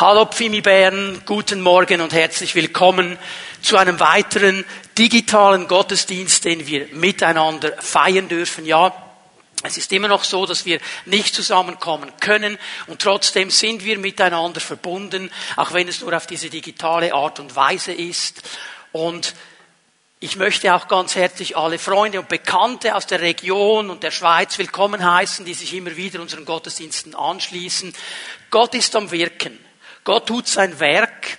Hallo Pfimi Bern, guten Morgen und herzlich willkommen zu einem weiteren digitalen Gottesdienst, den wir miteinander feiern dürfen. Ja, es ist immer noch so, dass wir nicht zusammenkommen können und trotzdem sind wir miteinander verbunden, auch wenn es nur auf diese digitale Art und Weise ist. Und ich möchte auch ganz herzlich alle Freunde und Bekannte aus der Region und der Schweiz willkommen heißen, die sich immer wieder unseren Gottesdiensten anschließen. Gott ist am Wirken. Gott tut sein Werk,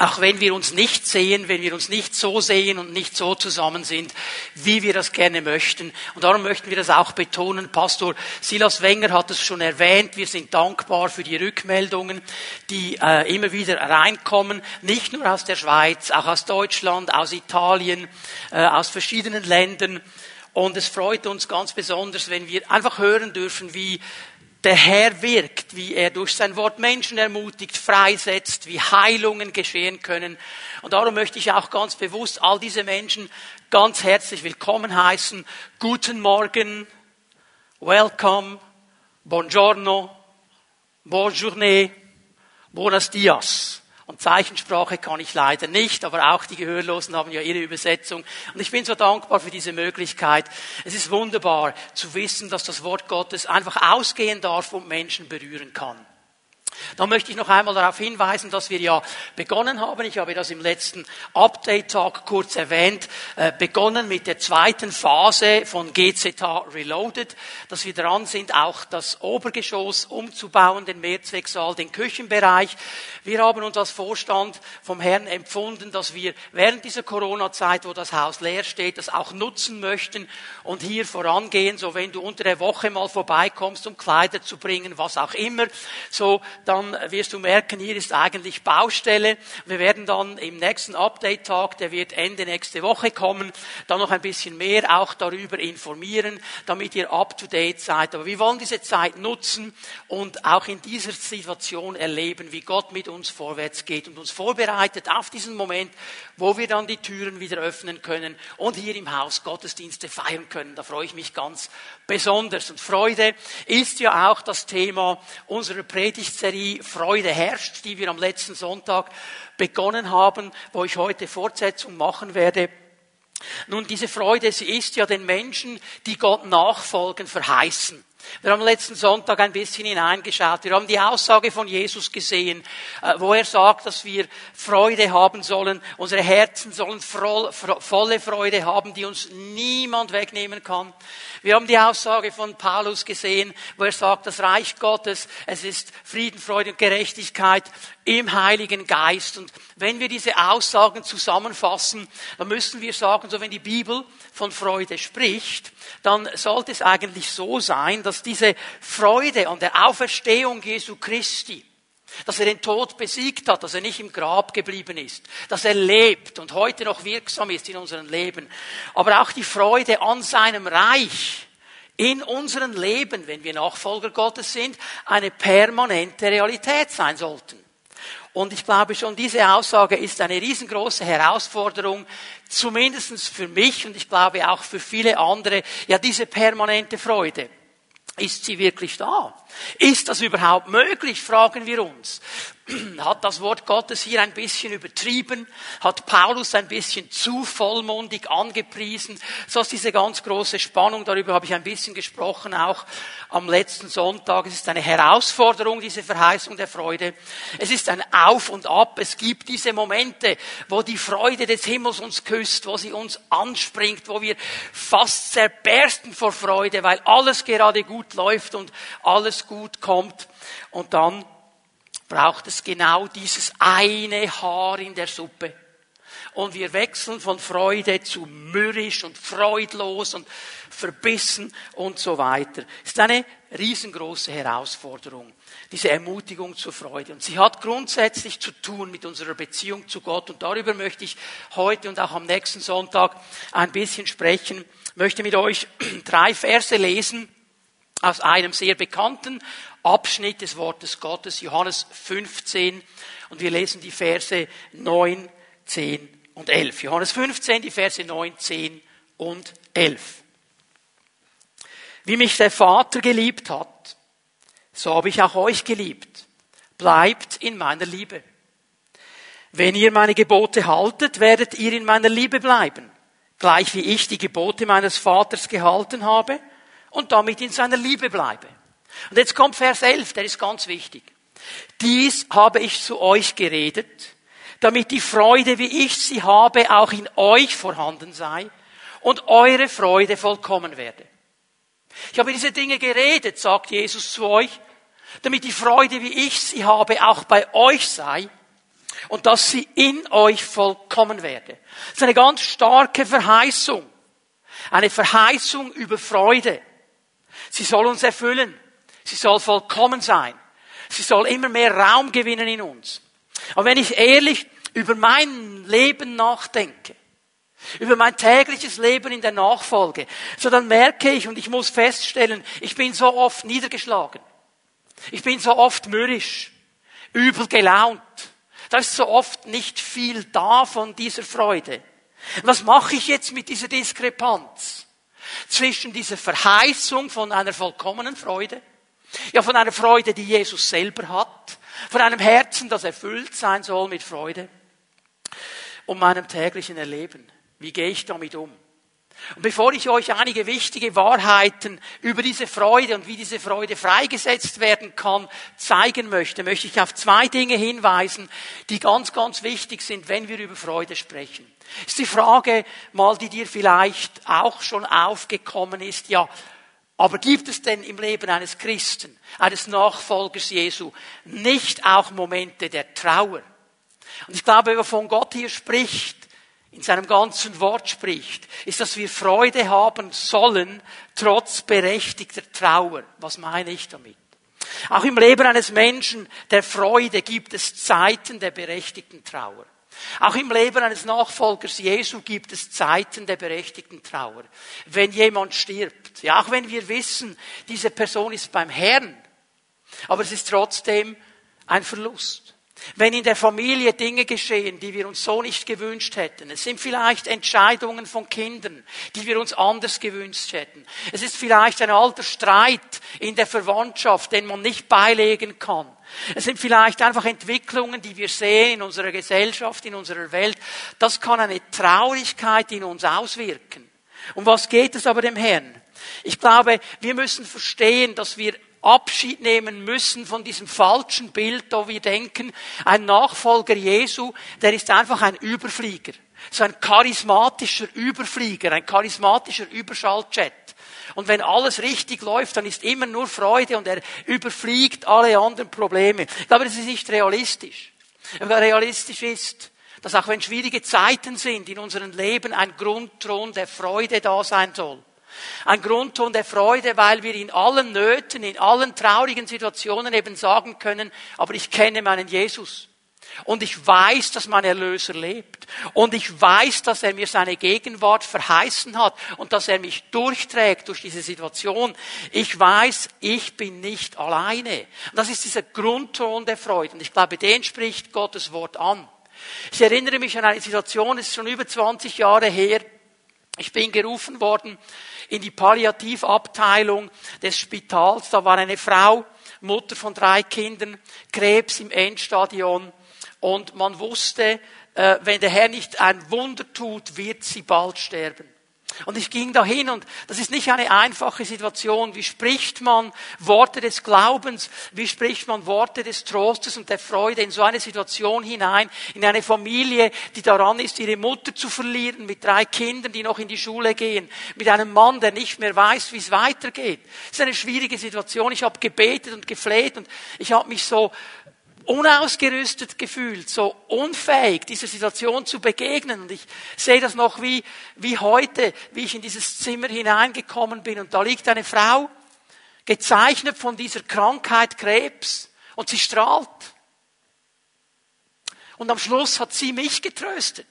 auch wenn wir uns nicht sehen, wenn wir uns nicht so sehen und nicht so zusammen sind, wie wir das gerne möchten. Und darum möchten wir das auch betonen. Pastor Silas Wenger hat es schon erwähnt. Wir sind dankbar für die Rückmeldungen, die äh, immer wieder reinkommen. Nicht nur aus der Schweiz, auch aus Deutschland, aus Italien, äh, aus verschiedenen Ländern. Und es freut uns ganz besonders, wenn wir einfach hören dürfen, wie der Herr wirkt, wie er durch sein Wort Menschen ermutigt, freisetzt, wie Heilungen geschehen können. Und darum möchte ich auch ganz bewusst all diese Menschen ganz herzlich willkommen heißen. Guten Morgen, welcome, buongiorno, bonjourne, buenos dias. Und Zeichensprache kann ich leider nicht, aber auch die Gehörlosen haben ja ihre Übersetzung. Und ich bin so dankbar für diese Möglichkeit. Es ist wunderbar zu wissen, dass das Wort Gottes einfach ausgehen darf und Menschen berühren kann. Da möchte ich noch einmal darauf hinweisen, dass wir ja begonnen haben, ich habe das im letzten Update-Tag kurz erwähnt, äh, begonnen mit der zweiten Phase von GZH Reloaded, dass wir dran sind, auch das Obergeschoss umzubauen, den Mehrzwecksaal, den Küchenbereich. Wir haben uns als Vorstand vom Herrn empfunden, dass wir während dieser Corona-Zeit, wo das Haus leer steht, das auch nutzen möchten und hier vorangehen, so wenn du unter der Woche mal vorbeikommst, um Kleider zu bringen, was auch immer, so dann wirst du merken, hier ist eigentlich Baustelle. Wir werden dann im nächsten Update-Tag, der wird Ende nächste Woche kommen, dann noch ein bisschen mehr auch darüber informieren, damit ihr up-to-date seid. Aber wir wollen diese Zeit nutzen und auch in dieser Situation erleben, wie Gott mit uns vorwärts geht und uns vorbereitet auf diesen Moment, wo wir dann die Türen wieder öffnen können und hier im Haus Gottesdienste feiern können. Da freue ich mich ganz besonders. Und Freude ist ja auch das Thema unserer Predigtserie Serie Freude herrscht, die wir am letzten Sonntag begonnen haben, wo ich heute Fortsetzung machen werde. Nun, diese Freude, sie ist ja den Menschen, die Gott nachfolgen, verheißen. Wir haben letzten Sonntag ein bisschen hineingeschaut. Wir haben die Aussage von Jesus gesehen, äh, wo er sagt, dass wir Freude haben sollen. Unsere Herzen sollen volle Freude haben, die uns niemand wegnehmen kann. Wir haben die Aussage von Paulus gesehen, wo er sagt, das Reich Gottes, es ist Frieden, Freude und Gerechtigkeit im Heiligen Geist. Und wenn wir diese Aussagen zusammenfassen, dann müssen wir sagen, so wenn die Bibel von Freude spricht, dann sollte es eigentlich so sein, dass diese Freude an der Auferstehung Jesu Christi, dass er den Tod besiegt hat, dass er nicht im Grab geblieben ist, dass er lebt und heute noch wirksam ist in unserem Leben, aber auch die Freude an seinem Reich in unserem Leben, wenn wir Nachfolger Gottes sind, eine permanente Realität sein sollten. Und ich glaube schon, diese Aussage ist eine riesengroße Herausforderung, zumindest für mich und ich glaube auch für viele andere, ja diese permanente Freude. Ist sie wirklich da? Ist das überhaupt möglich, fragen wir uns. Hat das Wort Gottes hier ein bisschen übertrieben? Hat Paulus ein bisschen zu vollmundig angepriesen? So ist diese ganz große Spannung, darüber habe ich ein bisschen gesprochen, auch am letzten Sonntag. Es ist eine Herausforderung, diese Verheißung der Freude. Es ist ein Auf und Ab. Es gibt diese Momente, wo die Freude des Himmels uns küsst, wo sie uns anspringt, wo wir fast zerbersten vor Freude, weil alles gerade gut läuft und alles gut kommt. Und dann braucht es genau dieses eine Haar in der Suppe. Und wir wechseln von Freude zu mürrisch und freudlos und verbissen und so weiter. Es ist eine riesengroße Herausforderung, diese Ermutigung zur Freude. Und sie hat grundsätzlich zu tun mit unserer Beziehung zu Gott. Und darüber möchte ich heute und auch am nächsten Sonntag ein bisschen sprechen. Ich möchte mit euch drei Verse lesen aus einem sehr bekannten Abschnitt des Wortes Gottes, Johannes 15, und wir lesen die Verse 9, 10 und 11. Johannes 15, die Verse 9, 10 und 11. Wie mich der Vater geliebt hat, so habe ich auch euch geliebt. bleibt in meiner Liebe. Wenn ihr meine Gebote haltet, werdet ihr in meiner Liebe bleiben, gleich wie ich die Gebote meines Vaters gehalten habe und damit in seiner Liebe bleibe. Und jetzt kommt Vers 11, der ist ganz wichtig. Dies habe ich zu euch geredet, damit die Freude, wie ich sie habe, auch in euch vorhanden sei und eure Freude vollkommen werde. Ich habe diese Dinge geredet, sagt Jesus zu euch, damit die Freude, wie ich sie habe, auch bei euch sei und dass sie in euch vollkommen werde. Das ist eine ganz starke Verheißung. Eine Verheißung über Freude. Sie soll uns erfüllen. Sie soll vollkommen sein. Sie soll immer mehr Raum gewinnen in uns. Aber wenn ich ehrlich über mein Leben nachdenke, über mein tägliches Leben in der Nachfolge, so dann merke ich und ich muss feststellen, ich bin so oft niedergeschlagen. Ich bin so oft mürrisch, übel gelaunt. Da ist so oft nicht viel da von dieser Freude. Was mache ich jetzt mit dieser Diskrepanz zwischen dieser Verheißung von einer vollkommenen Freude, ja von einer Freude, die Jesus selber hat, von einem Herzen, das erfüllt sein soll mit Freude, und meinem täglichen Erleben? Wie gehe ich damit um? Und bevor ich euch einige wichtige Wahrheiten über diese Freude und wie diese Freude freigesetzt werden kann zeigen möchte, möchte ich auf zwei Dinge hinweisen, die ganz, ganz wichtig sind, wenn wir über Freude sprechen. ist die Frage mal, die dir vielleicht auch schon aufgekommen ist, ja, aber gibt es denn im Leben eines Christen, eines Nachfolgers Jesu, nicht auch Momente der Trauer? Und ich glaube, wovon Gott hier spricht, in seinem ganzen Wort spricht, ist, dass wir Freude haben sollen, trotz berechtigter Trauer. Was meine ich damit? Auch im Leben eines Menschen der Freude gibt es Zeiten der berechtigten Trauer. Auch im Leben eines Nachfolgers Jesu gibt es Zeiten der berechtigten Trauer. Wenn jemand stirbt, ja, auch wenn wir wissen, diese Person ist beim Herrn, aber es ist trotzdem ein Verlust. Wenn in der Familie Dinge geschehen, die wir uns so nicht gewünscht hätten. Es sind vielleicht Entscheidungen von Kindern, die wir uns anders gewünscht hätten. Es ist vielleicht ein alter Streit in der Verwandtschaft, den man nicht beilegen kann. Es sind vielleicht einfach Entwicklungen, die wir sehen in unserer Gesellschaft, in unserer Welt. Das kann eine Traurigkeit in uns auswirken. Um was geht es aber dem Herrn? Ich glaube, wir müssen verstehen, dass wir Abschied nehmen müssen von diesem falschen Bild, da wir denken, ein Nachfolger Jesu, der ist einfach ein Überflieger. So ein charismatischer Überflieger, ein charismatischer Überschalljet. Und wenn alles richtig läuft, dann ist immer nur Freude und er überfliegt alle anderen Probleme. Ich glaube, das ist nicht realistisch. Aber realistisch ist, dass auch wenn schwierige Zeiten sind in unserem Leben, ein Grundton der Freude da sein soll. Ein Grundton der Freude, weil wir in allen Nöten, in allen traurigen Situationen eben sagen können, aber ich kenne meinen Jesus. Und ich weiß, dass mein Erlöser lebt. Und ich weiß, dass er mir seine Gegenwart verheißen hat und dass er mich durchträgt durch diese Situation. Ich weiß, ich bin nicht alleine. Das ist dieser Grundton der Freude. Und ich glaube, den spricht Gottes Wort an. Ich erinnere mich an eine Situation, es ist schon über 20 Jahre her. Ich bin gerufen worden in die Palliativabteilung des Spitals. Da war eine Frau, Mutter von drei Kindern, Krebs im Endstadion. Und man wusste, äh, wenn der Herr nicht ein Wunder tut, wird sie bald sterben. Und ich ging dahin und das ist nicht eine einfache Situation. Wie spricht man Worte des Glaubens? Wie spricht man Worte des Trostes und der Freude in so eine Situation hinein? In eine Familie, die daran ist, ihre Mutter zu verlieren, mit drei Kindern, die noch in die Schule gehen, mit einem Mann, der nicht mehr weiß, wie es weitergeht. Das ist eine schwierige Situation. Ich habe gebetet und gefleht und ich habe mich so unausgerüstet gefühlt, so unfähig, dieser Situation zu begegnen. Und ich sehe das noch wie, wie heute, wie ich in dieses Zimmer hineingekommen bin. Und da liegt eine Frau, gezeichnet von dieser Krankheit Krebs, und sie strahlt. Und am Schluss hat sie mich getröstet.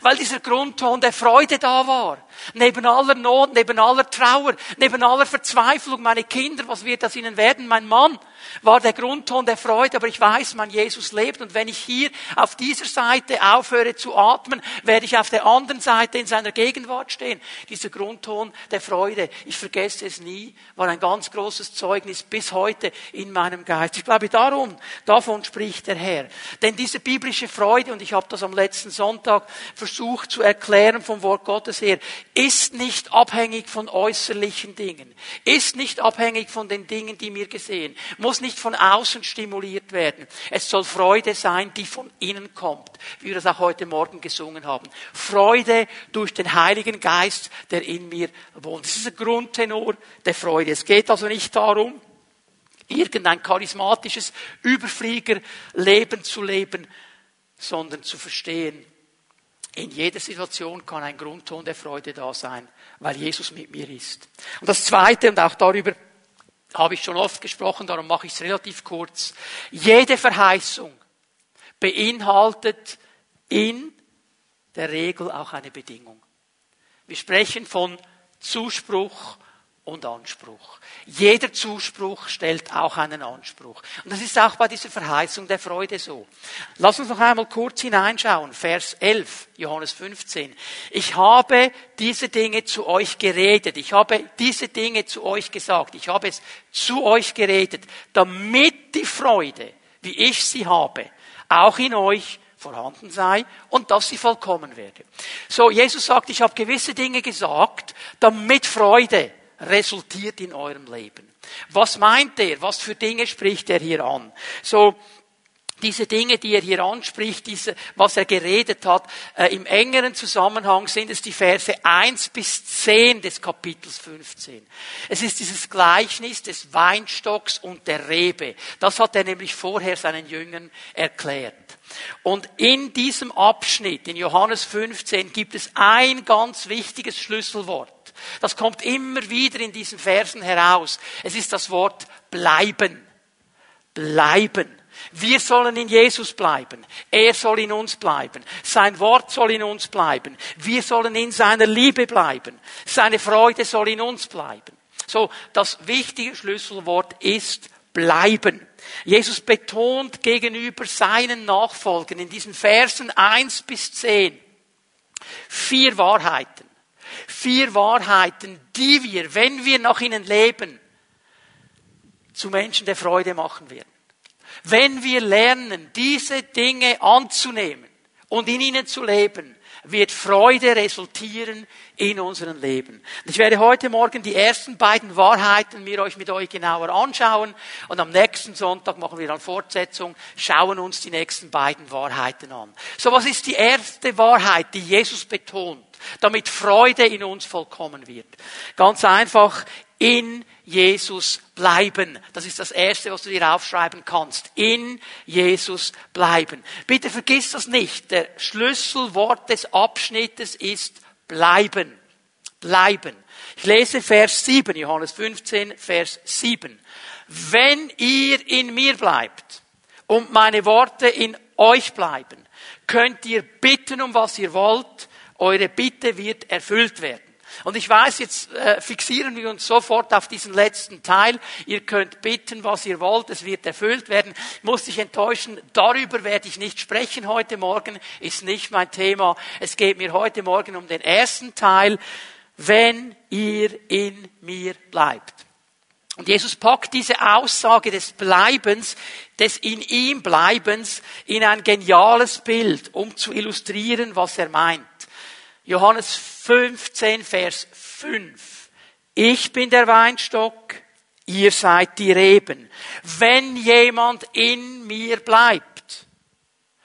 Weil dieser Grundton der Freude da war. Neben aller Not, neben aller Trauer, neben aller Verzweiflung, meine Kinder, was wird das ihnen werden? Mein Mann, war der Grundton der Freude, aber ich weiß, mein Jesus lebt und wenn ich hier auf dieser Seite aufhöre zu atmen, werde ich auf der anderen Seite in seiner Gegenwart stehen. Dieser Grundton der Freude, ich vergesse es nie, war ein ganz großes Zeugnis bis heute in meinem Geist. Ich glaube darum, davon spricht der Herr. Denn diese biblische Freude, und ich habe das am letzten Sonntag versucht zu erklären vom Wort Gottes her, ist nicht abhängig von äußerlichen Dingen, ist nicht abhängig von den Dingen, die mir gesehen, muss nicht von außen stimuliert werden. Es soll Freude sein, die von innen kommt, wie wir das auch heute Morgen gesungen haben. Freude durch den Heiligen Geist, der in mir wohnt. Das ist ein Grundtenor der Freude. Es geht also nicht darum, irgendein charismatisches Überfliegerleben zu leben, sondern zu verstehen, in jeder Situation kann ein Grundton der Freude da sein, weil Jesus mit mir ist. Und das Zweite, und auch darüber habe ich schon oft gesprochen, darum mache ich es relativ kurz. Jede Verheißung beinhaltet in der Regel auch eine Bedingung. Wir sprechen von Zuspruch und Anspruch. Jeder Zuspruch stellt auch einen Anspruch. Und das ist auch bei dieser Verheißung der Freude so. Lass uns noch einmal kurz hineinschauen. Vers 11, Johannes 15. Ich habe diese Dinge zu euch geredet. Ich habe diese Dinge zu euch gesagt. Ich habe es zu euch geredet, damit die Freude, wie ich sie habe, auch in euch vorhanden sei und dass sie vollkommen werde. So, Jesus sagt, ich habe gewisse Dinge gesagt, damit Freude resultiert in eurem Leben. Was meint er? Was für Dinge spricht er hier an? So, diese Dinge, die er hier anspricht, diese, was er geredet hat, äh, im engeren Zusammenhang sind es die Verse 1 bis 10 des Kapitels 15. Es ist dieses Gleichnis des Weinstocks und der Rebe. Das hat er nämlich vorher seinen Jüngern erklärt. Und in diesem Abschnitt, in Johannes 15, gibt es ein ganz wichtiges Schlüsselwort. Das kommt immer wieder in diesen Versen heraus. Es ist das Wort bleiben. Bleiben. Wir sollen in Jesus bleiben. Er soll in uns bleiben. Sein Wort soll in uns bleiben. Wir sollen in seiner Liebe bleiben. Seine Freude soll in uns bleiben. So, das wichtige Schlüsselwort ist bleiben. Jesus betont gegenüber seinen Nachfolgern in diesen Versen eins bis zehn vier Wahrheiten. Vier Wahrheiten, die wir, wenn wir nach ihnen leben, zu Menschen der Freude machen werden. Wenn wir lernen, diese Dinge anzunehmen und in ihnen zu leben, wird Freude resultieren in unserem Leben. Ich werde heute Morgen die ersten beiden Wahrheiten mir euch mit euch genauer anschauen und am nächsten Sonntag machen wir dann Fortsetzung, schauen uns die nächsten beiden Wahrheiten an. So, was ist die erste Wahrheit, die Jesus betont, damit Freude in uns vollkommen wird? Ganz einfach, in Jesus bleiben. Das ist das Erste, was du dir aufschreiben kannst. In Jesus bleiben. Bitte vergiss das nicht. Der Schlüsselwort des Abschnittes ist bleiben. Bleiben. Ich lese Vers 7, Johannes 15, Vers 7. Wenn ihr in mir bleibt und meine Worte in euch bleiben, könnt ihr bitten, um was ihr wollt. Eure Bitte wird erfüllt werden. Und ich weiß, jetzt äh, fixieren wir uns sofort auf diesen letzten Teil. Ihr könnt bitten, was ihr wollt, es wird erfüllt werden. Ich muss dich enttäuschen, darüber werde ich nicht sprechen heute Morgen, ist nicht mein Thema. Es geht mir heute Morgen um den ersten Teil, wenn ihr in mir bleibt. Und Jesus packt diese Aussage des Bleibens, des in ihm Bleibens, in ein geniales Bild, um zu illustrieren, was er meint. Johannes 15, Vers 5. Ich bin der Weinstock, ihr seid die Reben. Wenn jemand in mir bleibt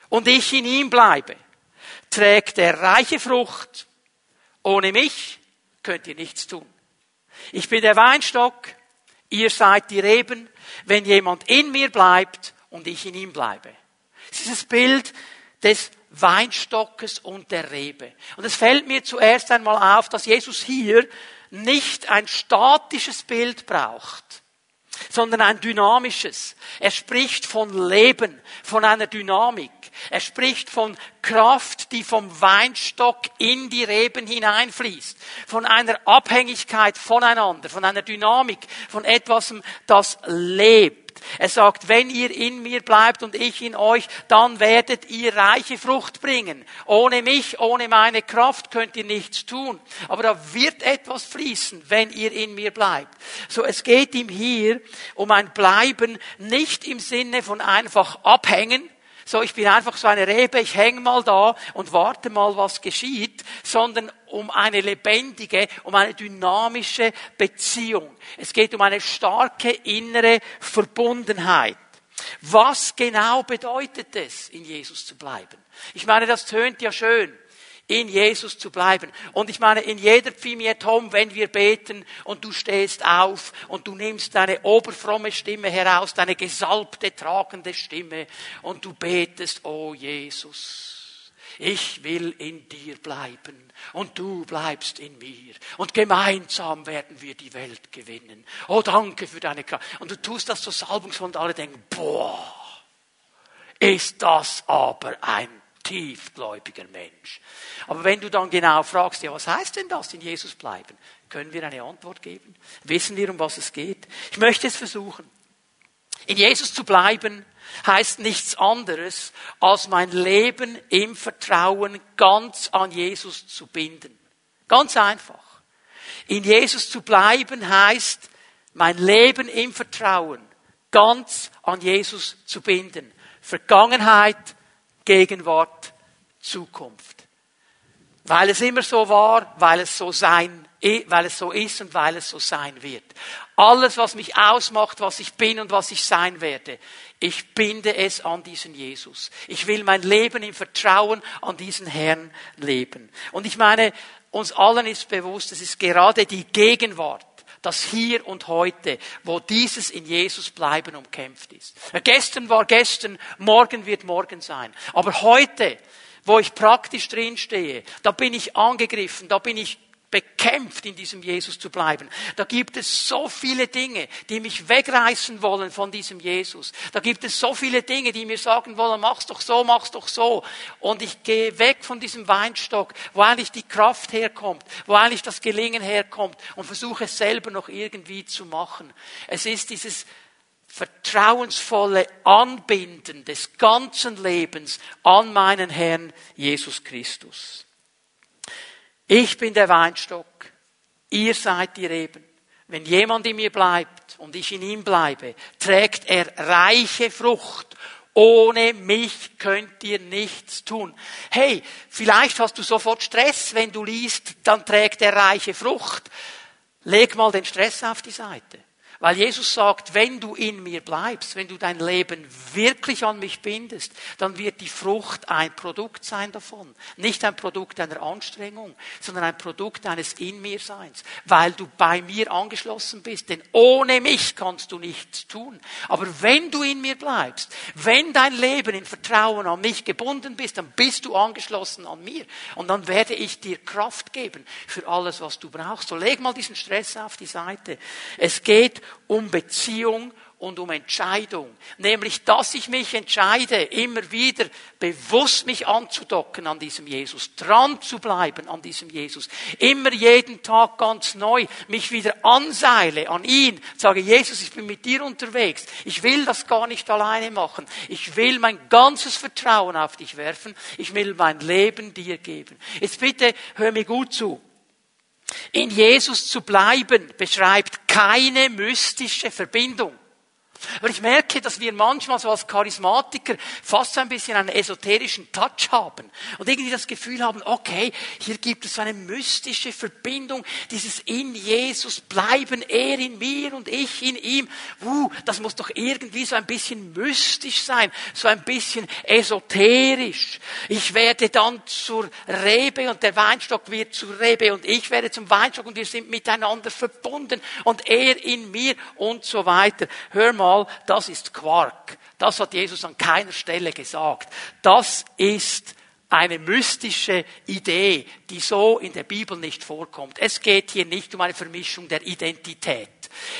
und ich in ihm bleibe, trägt er reiche Frucht. Ohne mich könnt ihr nichts tun. Ich bin der Weinstock, ihr seid die Reben. Wenn jemand in mir bleibt und ich in ihm bleibe. Es ist das Bild des Weinstockes und der Rebe. Und es fällt mir zuerst einmal auf, dass Jesus hier nicht ein statisches Bild braucht, sondern ein dynamisches. Er spricht von Leben, von einer Dynamik. Er spricht von Kraft, die vom Weinstock in die Reben hineinfließt, von einer Abhängigkeit voneinander, von einer Dynamik, von etwas, das lebt. Er sagt, wenn ihr in mir bleibt und ich in euch, dann werdet ihr reiche Frucht bringen. Ohne mich, ohne meine Kraft könnt ihr nichts tun. Aber da wird etwas fließen, wenn ihr in mir bleibt. So, es geht ihm hier um ein Bleiben nicht im Sinne von einfach abhängen, so ich bin einfach so eine Rebe, ich hänge mal da und warte mal, was geschieht, sondern um eine lebendige, um eine dynamische Beziehung. Es geht um eine starke innere Verbundenheit. Was genau bedeutet es, in Jesus zu bleiben? Ich meine, das tönt ja schön in Jesus zu bleiben. Und ich meine, in jeder Pfimiet Home, wenn wir beten und du stehst auf und du nimmst deine oberfromme Stimme heraus, deine gesalbte, tragende Stimme und du betest, oh Jesus, ich will in dir bleiben und du bleibst in mir und gemeinsam werden wir die Welt gewinnen. Oh, danke für deine Kraft. Und du tust das so salbungsvoll und alle denken, boah, ist das aber ein tiefgläubiger Mensch. Aber wenn du dann genau fragst, ja, was heißt denn das, in Jesus bleiben? Können wir eine Antwort geben? Wissen wir, um was es geht? Ich möchte es versuchen. In Jesus zu bleiben heißt nichts anderes, als mein Leben im Vertrauen ganz an Jesus zu binden. Ganz einfach. In Jesus zu bleiben heißt, mein Leben im Vertrauen ganz an Jesus zu binden. Vergangenheit, Gegenwart, Zukunft. Weil es immer so war, weil es so sein, weil es so ist und weil es so sein wird. Alles, was mich ausmacht, was ich bin und was ich sein werde, ich binde es an diesen Jesus. Ich will mein Leben im Vertrauen an diesen Herrn leben. Und ich meine, uns allen ist bewusst, es ist gerade die Gegenwart, das Hier und Heute, wo dieses in Jesus bleiben umkämpft ist. Gestern war gestern, morgen wird morgen sein. Aber heute, wo ich praktisch drinstehe, da bin ich angegriffen, da bin ich bekämpft, in diesem Jesus zu bleiben. Da gibt es so viele Dinge, die mich wegreißen wollen von diesem Jesus. Da gibt es so viele Dinge, die mir sagen wollen, mach's doch so, mach's doch so. Und ich gehe weg von diesem Weinstock, wo eigentlich die Kraft herkommt, wo eigentlich das Gelingen herkommt und versuche es selber noch irgendwie zu machen. Es ist dieses vertrauensvolle Anbinden des ganzen Lebens an meinen Herrn Jesus Christus. Ich bin der Weinstock, ihr seid die Reben. Wenn jemand in mir bleibt und ich in ihm bleibe, trägt er reiche Frucht. Ohne mich könnt ihr nichts tun. Hey, vielleicht hast du sofort Stress, wenn du liest, dann trägt er reiche Frucht. Leg mal den Stress auf die Seite. Weil Jesus sagt, wenn du in mir bleibst, wenn du dein Leben wirklich an mich bindest, dann wird die Frucht ein Produkt sein davon. Nicht ein Produkt einer Anstrengung, sondern ein Produkt eines In mir Seins. Weil du bei mir angeschlossen bist. Denn ohne mich kannst du nichts tun. Aber wenn du in mir bleibst, wenn dein Leben in Vertrauen an mich gebunden bist, dann bist du angeschlossen an mir. Und dann werde ich dir Kraft geben für alles, was du brauchst. So leg mal diesen Stress auf die Seite. Es geht um Beziehung und um Entscheidung. Nämlich, dass ich mich entscheide, immer wieder bewusst mich anzudocken an diesem Jesus, dran zu bleiben an diesem Jesus, immer jeden Tag ganz neu mich wieder anseile an ihn, sage, Jesus, ich bin mit dir unterwegs, ich will das gar nicht alleine machen, ich will mein ganzes Vertrauen auf dich werfen, ich will mein Leben dir geben. Jetzt bitte, hör mir gut zu. In Jesus zu bleiben beschreibt keine mystische Verbindung. Aber ich merke, dass wir manchmal so als Charismatiker fast so ein bisschen einen esoterischen Touch haben und irgendwie das Gefühl haben, okay, hier gibt es eine mystische Verbindung, dieses in Jesus bleiben, er in mir und ich in ihm. Uh, das muss doch irgendwie so ein bisschen mystisch sein, so ein bisschen esoterisch. Ich werde dann zur Rebe und der Weinstock wird zur Rebe und ich werde zum Weinstock und wir sind miteinander verbunden und er in mir und so weiter. Hör mal, mal, das ist Quark. Das hat Jesus an keiner Stelle gesagt. Das ist eine mystische Idee, die so in der Bibel nicht vorkommt. Es geht hier nicht um eine Vermischung der Identität.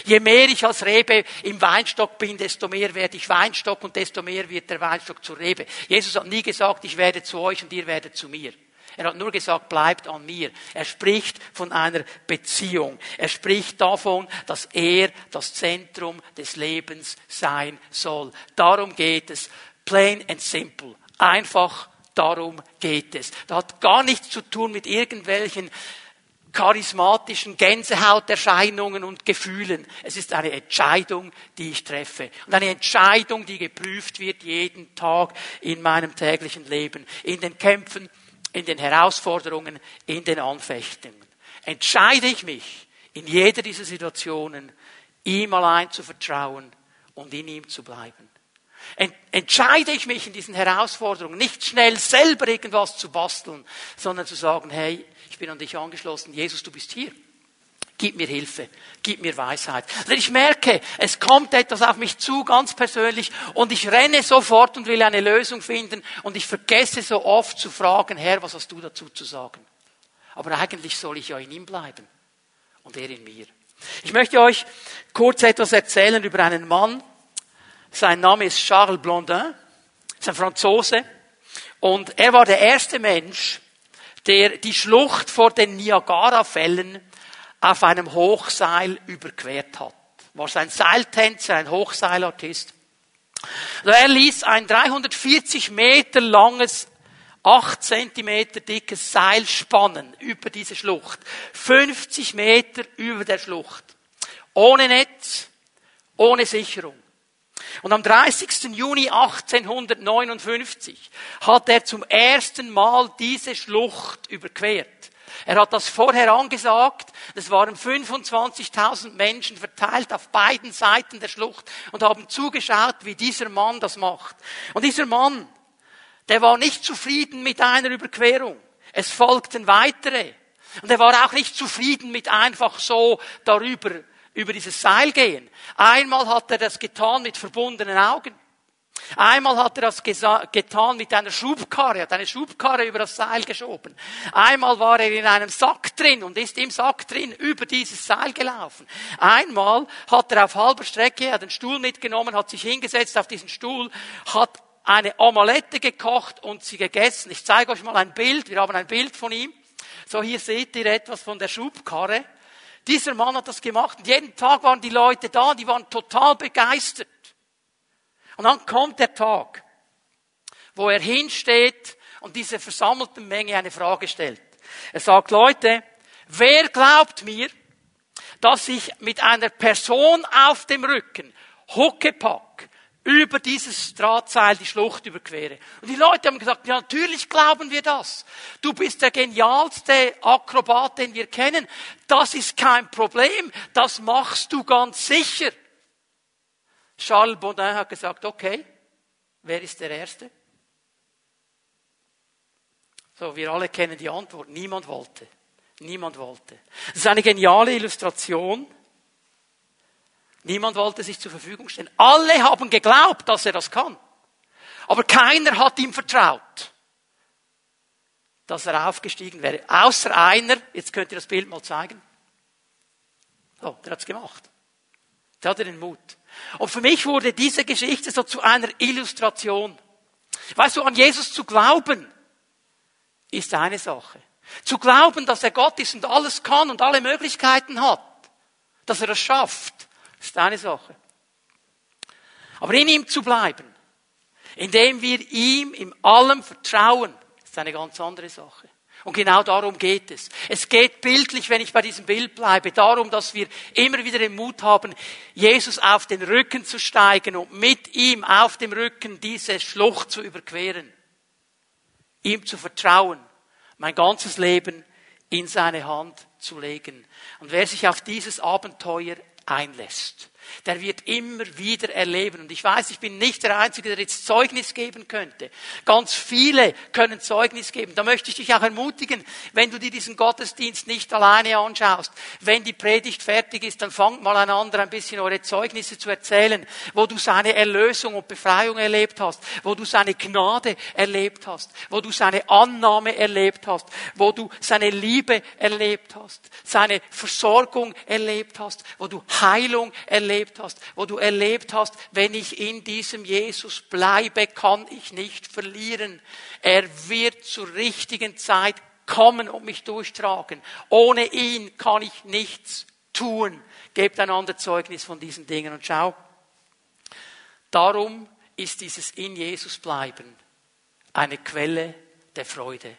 Je mehr ich als Rebe im Weinstock bin, desto mehr werde ich Weinstock und desto mehr wird der Weinstock zur Rebe. Jesus hat nie gesagt, ich werde zu euch und ihr werdet zu mir. Er hat nur gesagt, bleibt an mir. Er spricht von einer Beziehung. Er spricht davon, dass er das Zentrum des Lebens sein soll. Darum geht es. Plain and simple. Einfach darum geht es. Das hat gar nichts zu tun mit irgendwelchen charismatischen Gänsehauterscheinungen und Gefühlen. Es ist eine Entscheidung, die ich treffe. Und eine Entscheidung, die geprüft wird jeden Tag in meinem täglichen Leben. In den Kämpfen, in den Herausforderungen, in den Anfechtungen. Entscheide ich mich in jeder dieser Situationen, ihm allein zu vertrauen und in ihm zu bleiben. Entscheide ich mich in diesen Herausforderungen, nicht schnell selber irgendwas zu basteln, sondern zu sagen, hey, ich bin an dich angeschlossen, Jesus, du bist hier. Gib mir Hilfe, gib mir Weisheit. Wenn ich merke, es kommt etwas auf mich zu, ganz persönlich, und ich renne sofort und will eine Lösung finden, und ich vergesse so oft zu fragen, Herr, was hast du dazu zu sagen? Aber eigentlich soll ich ja in ihm bleiben und er in mir. Ich möchte euch kurz etwas erzählen über einen Mann, sein Name ist Charles Blondin, ist ein Franzose. Und er war der erste Mensch, der die Schlucht vor den Niagara-Fällen auf einem Hochseil überquert hat. War sein Seiltänzer, ein Hochseilartist. Also er ließ ein 340 Meter langes, 8 Zentimeter dickes Seil spannen über diese Schlucht. 50 Meter über der Schlucht. Ohne Netz, ohne Sicherung. Und am 30. Juni 1859 hat er zum ersten Mal diese Schlucht überquert. Er hat das vorher angesagt. Es waren 25.000 Menschen verteilt auf beiden Seiten der Schlucht und haben zugeschaut, wie dieser Mann das macht. Und dieser Mann, der war nicht zufrieden mit einer Überquerung. Es folgten weitere. Und er war auch nicht zufrieden mit einfach so darüber über dieses Seil gehen. Einmal hat er das getan mit verbundenen Augen. Einmal hat er das getan mit einer Schubkarre, hat eine Schubkarre über das Seil geschoben. Einmal war er in einem Sack drin und ist im Sack drin über dieses Seil gelaufen. Einmal hat er auf halber Strecke, hat den Stuhl mitgenommen, hat sich hingesetzt auf diesen Stuhl, hat eine Omelette gekocht und sie gegessen. Ich zeige euch mal ein Bild. Wir haben ein Bild von ihm. So, hier seht ihr etwas von der Schubkarre. Dieser Mann hat das gemacht und jeden Tag waren die Leute da, die waren total begeistert. Und dann kommt der Tag, wo er hinsteht und diese versammelte Menge eine Frage stellt. Er sagt, Leute, wer glaubt mir, dass ich mit einer Person auf dem Rücken, Huckepack, über dieses Drahtseil die Schlucht überquere. Und die Leute haben gesagt, ja, natürlich glauben wir das. Du bist der genialste Akrobat, den wir kennen. Das ist kein Problem. Das machst du ganz sicher. Charles Baudin hat gesagt, okay, wer ist der Erste? So, wir alle kennen die Antwort. Niemand wollte. Niemand wollte. Das ist eine geniale Illustration Niemand wollte sich zur Verfügung stellen. Alle haben geglaubt, dass er das kann. Aber keiner hat ihm vertraut, dass er aufgestiegen wäre. Außer einer, jetzt könnt ihr das Bild mal zeigen. So, der hat's gemacht. Der hatte den Mut. Und für mich wurde diese Geschichte so zu einer Illustration. Weißt du, an Jesus zu glauben, ist eine Sache. Zu glauben, dass er Gott ist und alles kann und alle Möglichkeiten hat, dass er das schafft, ist eine Sache. Aber in ihm zu bleiben, indem wir ihm in allem vertrauen, ist eine ganz andere Sache. Und genau darum geht es. Es geht bildlich, wenn ich bei diesem Bild bleibe, darum, dass wir immer wieder den Mut haben, Jesus auf den Rücken zu steigen und mit ihm auf dem Rücken diese Schlucht zu überqueren. Ihm zu vertrauen, mein ganzes Leben in seine Hand zu legen. Und wer sich auf dieses Abenteuer einlässt. Der wird immer wieder erleben. Und ich weiß, ich bin nicht der Einzige, der jetzt Zeugnis geben könnte. Ganz viele können Zeugnis geben. Da möchte ich dich auch ermutigen, wenn du dir diesen Gottesdienst nicht alleine anschaust. Wenn die Predigt fertig ist, dann fangt mal einander ein bisschen eure Zeugnisse zu erzählen, wo du seine Erlösung und Befreiung erlebt hast, wo du seine Gnade erlebt hast, wo du seine Annahme erlebt hast, wo du seine Liebe erlebt hast, seine Versorgung erlebt hast, wo du Heilung erlebt hast, wo du erlebt hast, wenn ich in diesem Jesus bleibe, kann ich nicht verlieren. Er wird zur richtigen Zeit kommen und mich durchtragen. Ohne ihn kann ich nichts tun. Gebt einander Zeugnis von diesen Dingen und schau. Darum ist dieses in Jesus bleiben eine Quelle der Freude,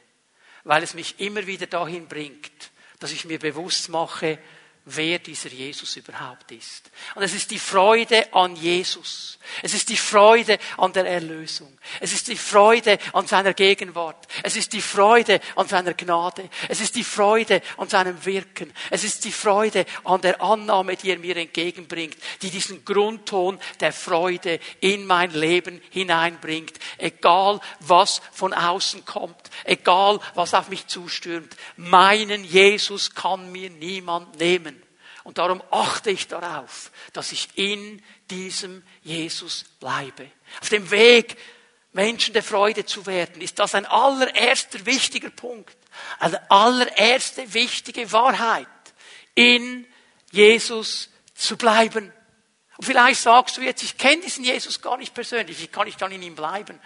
weil es mich immer wieder dahin bringt, dass ich mir bewusst mache, wer dieser Jesus überhaupt ist. Und es ist die Freude an Jesus. Es ist die Freude an der Erlösung. Es ist die Freude an seiner Gegenwart. Es ist die Freude an seiner Gnade. Es ist die Freude an seinem Wirken. Es ist die Freude an der Annahme, die er mir entgegenbringt, die diesen Grundton der Freude in mein Leben hineinbringt. Egal was von außen kommt. Egal was auf mich zustürmt. Meinen Jesus kann mir niemand nehmen. Und darum achte ich darauf, dass ich in diesem Jesus bleibe. Auf dem Weg, Menschen der Freude zu werden, ist das ein allererster wichtiger Punkt. Eine allererste wichtige Wahrheit, in Jesus zu bleiben. Und vielleicht sagst du jetzt, ich kenne diesen Jesus gar nicht persönlich, wie kann ich dann in ihm bleiben?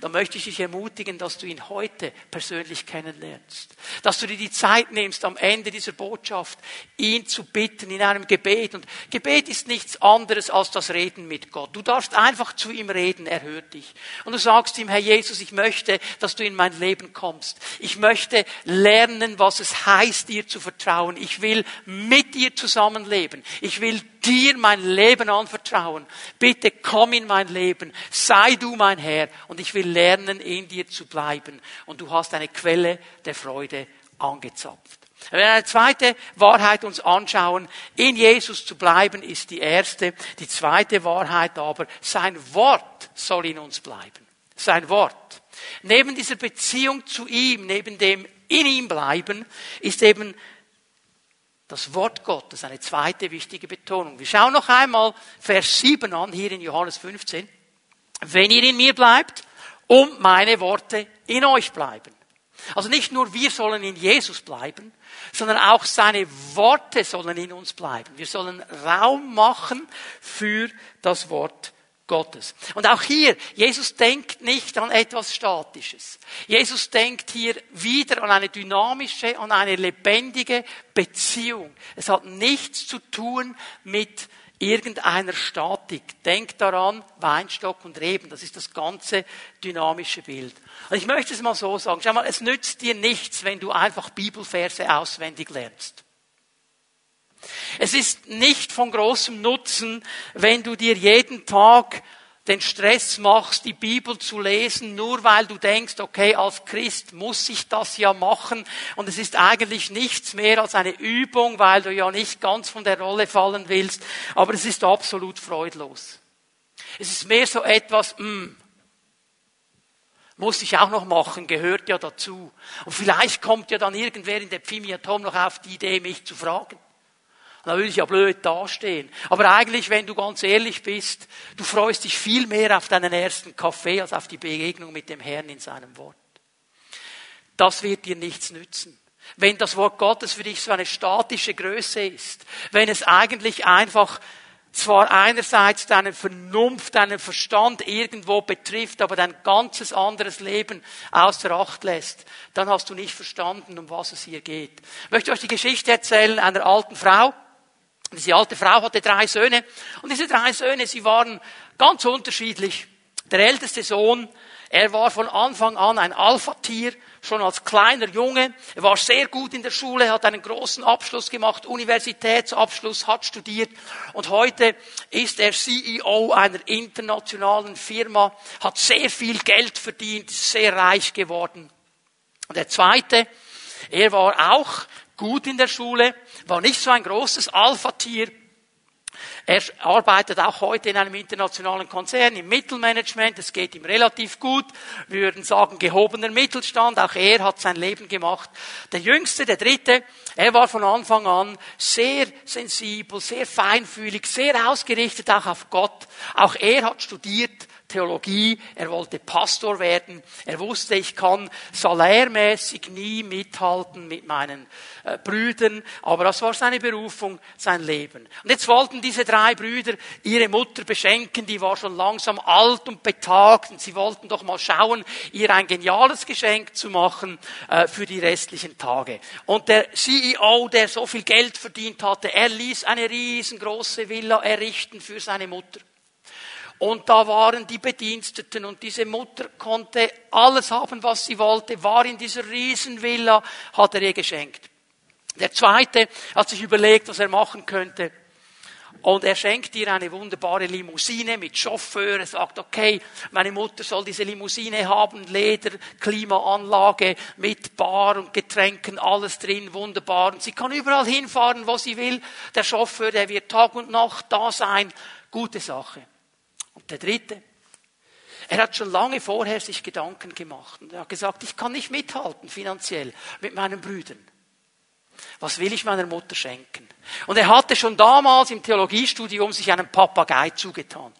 Dann möchte ich dich ermutigen, dass du ihn heute persönlich kennenlernst. Dass du dir die Zeit nimmst, am Ende dieser Botschaft, ihn zu bitten in einem Gebet. Und Gebet ist nichts anderes als das Reden mit Gott. Du darfst einfach zu ihm reden, er hört dich. Und du sagst ihm, Herr Jesus, ich möchte, dass du in mein Leben kommst. Ich möchte lernen, was es heißt, dir zu vertrauen. Ich will mit dir zusammenleben. Ich will dir mein Leben anvertrauen. Bitte komm in mein Leben, sei du mein Herr und ich will lernen, in dir zu bleiben. Und du hast eine Quelle der Freude angezapft. Wenn wir eine zweite Wahrheit uns anschauen, in Jesus zu bleiben, ist die erste. Die zweite Wahrheit aber, sein Wort soll in uns bleiben. Sein Wort. Neben dieser Beziehung zu ihm, neben dem in ihm bleiben, ist eben das Wort Gottes, eine zweite wichtige Betonung. Wir schauen noch einmal Vers 7 an, hier in Johannes 15. Wenn ihr in mir bleibt und meine Worte in euch bleiben. Also nicht nur wir sollen in Jesus bleiben, sondern auch seine Worte sollen in uns bleiben. Wir sollen Raum machen für das Wort Gottes. Und auch hier, Jesus denkt nicht an etwas Statisches. Jesus denkt hier wieder an eine dynamische, an eine lebendige Beziehung. Es hat nichts zu tun mit irgendeiner Statik. Denkt daran, Weinstock und Reben, das ist das ganze dynamische Bild. Und ich möchte es mal so sagen, schau mal, es nützt dir nichts, wenn du einfach Bibelverse auswendig lernst. Es ist nicht von großem Nutzen, wenn du dir jeden Tag den Stress machst, die Bibel zu lesen, nur weil du denkst, okay, als Christ muss ich das ja machen und es ist eigentlich nichts mehr als eine Übung, weil du ja nicht ganz von der Rolle fallen willst, aber es ist absolut freudlos. Es ist mehr so etwas, mh, hm, muss ich auch noch machen, gehört ja dazu. Und vielleicht kommt ja dann irgendwer in der Pfimiatom noch auf die Idee, mich zu fragen. Da würde ich ja blöd dastehen. Aber eigentlich, wenn du ganz ehrlich bist, du freust dich viel mehr auf deinen ersten Kaffee als auf die Begegnung mit dem Herrn in seinem Wort. Das wird dir nichts nützen. Wenn das Wort Gottes für dich so eine statische Größe ist, wenn es eigentlich einfach zwar einerseits deine Vernunft, deinen Verstand irgendwo betrifft, aber dein ganzes anderes Leben außer Acht lässt, dann hast du nicht verstanden, um was es hier geht. Ich möchte euch die Geschichte erzählen einer alten Frau, diese alte Frau hatte drei Söhne und diese drei Söhne, sie waren ganz unterschiedlich. Der älteste Sohn, er war von Anfang an ein Alpha-Tier, schon als kleiner Junge. Er war sehr gut in der Schule, hat einen großen Abschluss gemacht, Universitätsabschluss, hat studiert und heute ist er CEO einer internationalen Firma, hat sehr viel Geld verdient, sehr reich geworden. Und der zweite, er war auch gut in der Schule, war nicht so ein großes Alpha-Tier. Er arbeitet auch heute in einem internationalen Konzern im Mittelmanagement. Es geht ihm relativ gut. Wir würden sagen gehobener Mittelstand. Auch er hat sein Leben gemacht. Der Jüngste, der Dritte, er war von Anfang an sehr sensibel, sehr feinfühlig, sehr ausgerichtet auch auf Gott. Auch er hat studiert, Theologie, er wollte Pastor werden. Er wusste, ich kann salärmäßig nie mithalten mit meinen äh, Brüdern, aber das war seine Berufung, sein Leben. Und jetzt wollten diese drei Brüder ihre Mutter beschenken, die war schon langsam alt und betagt und sie wollten doch mal schauen, ihr ein geniales Geschenk zu machen äh, für die restlichen Tage. Und der CEO, der so viel Geld verdient hatte, er ließ eine riesengroße Villa errichten für seine Mutter. Und da waren die Bediensteten und diese Mutter konnte alles haben, was sie wollte, war in dieser Riesenvilla, hat er ihr geschenkt. Der zweite hat sich überlegt, was er machen könnte. Und er schenkt ihr eine wunderbare Limousine mit Chauffeur. Er sagt, okay, meine Mutter soll diese Limousine haben, Leder, Klimaanlage mit Bar und Getränken, alles drin, wunderbar. Und sie kann überall hinfahren, wo sie will. Der Chauffeur, der wird Tag und Nacht da sein. Gute Sache. Der dritte, er hat schon lange vorher sich Gedanken gemacht und er hat gesagt, ich kann nicht mithalten finanziell mit meinen Brüdern. Was will ich meiner Mutter schenken? Und er hatte schon damals im Theologiestudium sich einen Papagei zugetan.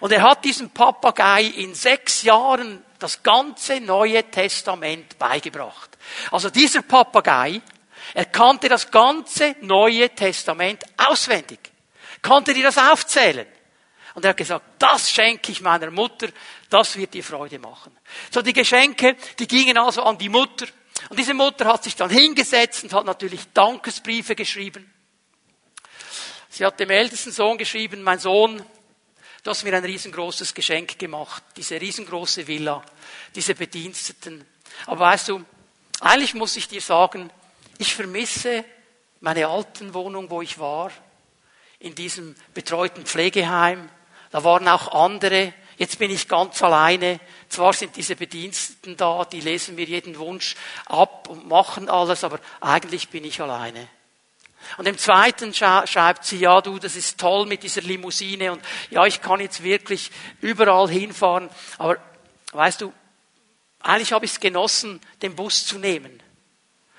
Und er hat diesem Papagei in sechs Jahren das ganze Neue Testament beigebracht. Also dieser Papagei, er kannte das ganze Neue Testament auswendig. Konnte dir das aufzählen? Und er hat gesagt, das schenke ich meiner Mutter, das wird ihr Freude machen. So die Geschenke, die gingen also an die Mutter. Und diese Mutter hat sich dann hingesetzt und hat natürlich Dankesbriefe geschrieben. Sie hat dem ältesten Sohn geschrieben, mein Sohn, du hast mir ein riesengroßes Geschenk gemacht, diese riesengroße Villa, diese Bediensteten. Aber weißt du, eigentlich muss ich dir sagen, ich vermisse meine alten Wohnung, wo ich war, in diesem betreuten Pflegeheim, da waren auch andere. Jetzt bin ich ganz alleine. Zwar sind diese Bediensteten da, die lesen mir jeden Wunsch ab und machen alles, aber eigentlich bin ich alleine. Und im zweiten schreibt sie, ja du, das ist toll mit dieser Limousine und ja, ich kann jetzt wirklich überall hinfahren, aber weißt du, eigentlich habe ich es genossen, den Bus zu nehmen.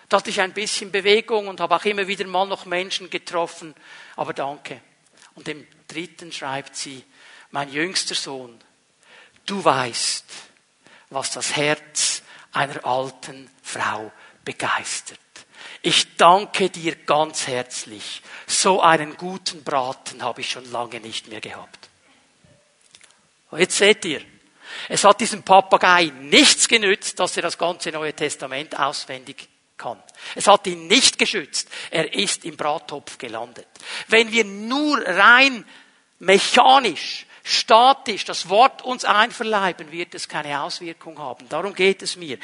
Da hatte ich ein bisschen Bewegung und habe auch immer wieder mal noch Menschen getroffen, aber danke. Und im dritten schreibt sie, mein jüngster Sohn, du weißt, was das Herz einer alten Frau begeistert. Ich danke dir ganz herzlich. So einen guten Braten habe ich schon lange nicht mehr gehabt. Jetzt seht ihr, es hat diesem Papagei nichts genützt, dass er das ganze Neue Testament auswendig kann. Es hat ihn nicht geschützt. Er ist im Brattopf gelandet. Wenn wir nur rein mechanisch statisch das Wort uns einverleiben, wird es keine Auswirkung haben. Darum geht es mir.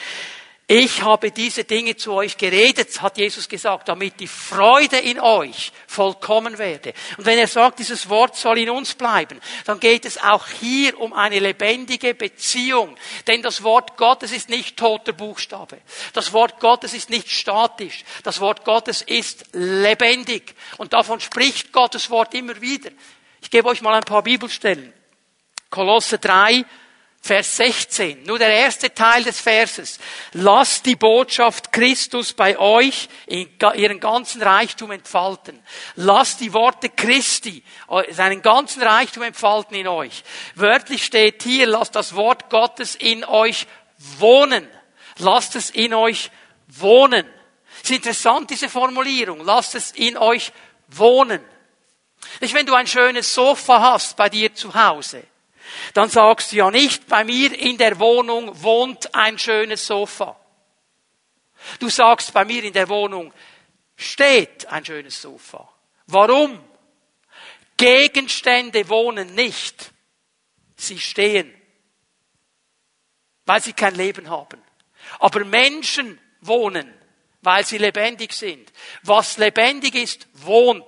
Ich habe diese Dinge zu euch geredet, hat Jesus gesagt, damit die Freude in euch vollkommen werde. Und wenn er sagt, dieses Wort soll in uns bleiben, dann geht es auch hier um eine lebendige Beziehung. Denn das Wort Gottes ist nicht toter Buchstabe. Das Wort Gottes ist nicht statisch. Das Wort Gottes ist lebendig. Und davon spricht Gottes Wort immer wieder. Ich gebe euch mal ein paar Bibelstellen. Kolosse 3, Vers 16. Nur der erste Teil des Verses. Lasst die Botschaft Christus bei euch in ihren ganzen Reichtum entfalten. Lasst die Worte Christi seinen ganzen Reichtum entfalten in euch. Wörtlich steht hier, lasst das Wort Gottes in euch wohnen. Lasst es in euch wohnen. Es ist interessant, diese Formulierung. Lasst es in euch wohnen. Nicht, wenn du ein schönes Sofa hast bei dir zu Hause, dann sagst du ja nicht, bei mir in der Wohnung wohnt ein schönes Sofa. Du sagst, bei mir in der Wohnung steht ein schönes Sofa. Warum? Gegenstände wohnen nicht. Sie stehen, weil sie kein Leben haben. Aber Menschen wohnen, weil sie lebendig sind. Was lebendig ist, wohnt.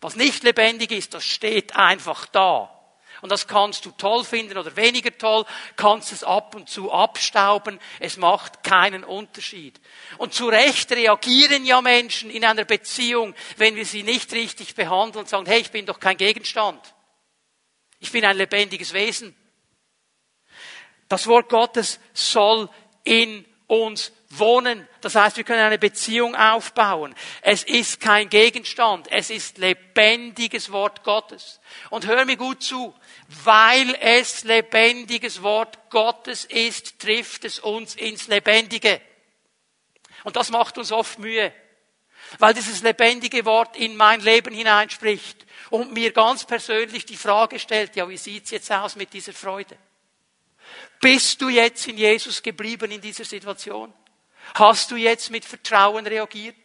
Was nicht lebendig ist, das steht einfach da. Und das kannst du toll finden oder weniger toll, kannst es ab und zu abstauben. Es macht keinen Unterschied. Und zu Recht reagieren ja Menschen in einer Beziehung, wenn wir sie nicht richtig behandeln und sagen, hey, ich bin doch kein Gegenstand. Ich bin ein lebendiges Wesen. Das Wort Gottes soll in uns wohnen. Das heißt, wir können eine Beziehung aufbauen. Es ist kein Gegenstand. Es ist lebendiges Wort Gottes. Und hör mir gut zu. Weil es lebendiges Wort Gottes ist, trifft es uns ins Lebendige. Und das macht uns oft Mühe. Weil dieses lebendige Wort in mein Leben hineinspricht und mir ganz persönlich die Frage stellt, ja, wie sieht's jetzt aus mit dieser Freude? Bist du jetzt in Jesus geblieben in dieser Situation? Hast du jetzt mit Vertrauen reagiert?